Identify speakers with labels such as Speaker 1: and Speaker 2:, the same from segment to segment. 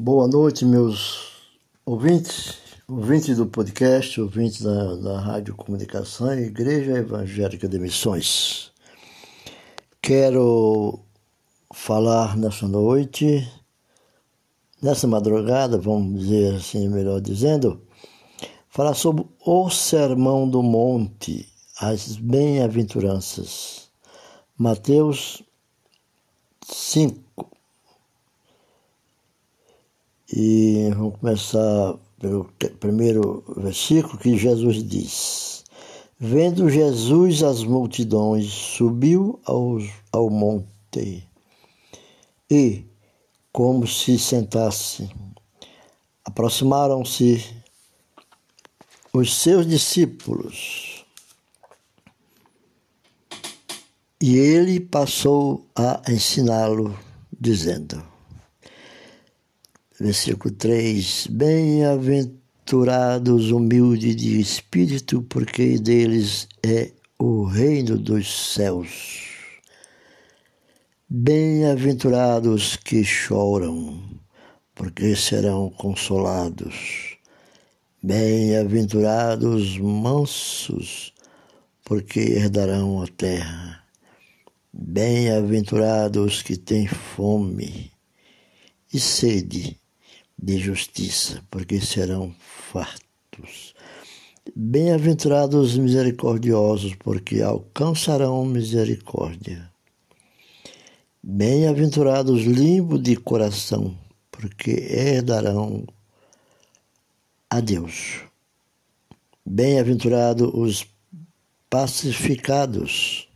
Speaker 1: Boa noite, meus ouvintes, ouvintes do podcast, ouvintes da, da Rádio Comunicação e Igreja Evangélica de Missões. Quero falar nessa noite, nessa madrugada, vamos dizer assim, melhor dizendo, falar sobre o Sermão do Monte, as bem-aventuranças. Mateus 5 E vamos começar pelo primeiro versículo que Jesus diz: Vendo Jesus as multidões, subiu ao, ao monte e, como se sentasse, aproximaram-se os seus discípulos. E ele passou a ensiná-lo, dizendo: versículo 3: Bem-aventurados humildes de espírito, porque deles é o reino dos céus. Bem-aventurados que choram, porque serão consolados. Bem-aventurados mansos, porque herdarão a terra. Bem-aventurados que têm fome e sede de justiça, porque serão fartos. Bem-aventurados os misericordiosos, porque alcançarão misericórdia. Bem-aventurados limpos de coração, porque herdarão a Deus. Bem-aventurados os pacificados,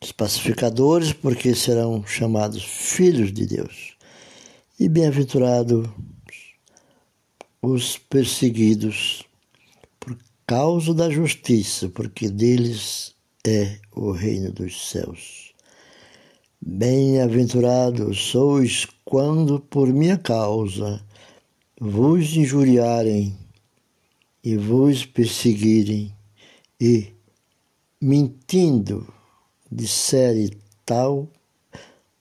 Speaker 1: os pacificadores, porque serão chamados filhos de Deus e bem-aventurados os perseguidos por causa da justiça, porque deles é o reino dos céus. Bem-aventurados sois quando por minha causa vos injuriarem e vos perseguirem e, mentindo, disserem tal,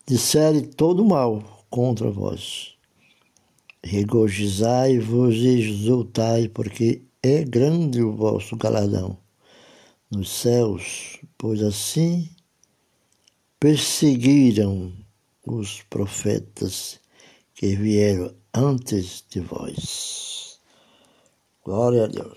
Speaker 1: disserem todo mal contra vós. Regozijai-vos e exultai, porque é grande o vosso galardão nos céus, pois assim perseguiram os profetas que vieram antes de vós. Glória a Deus.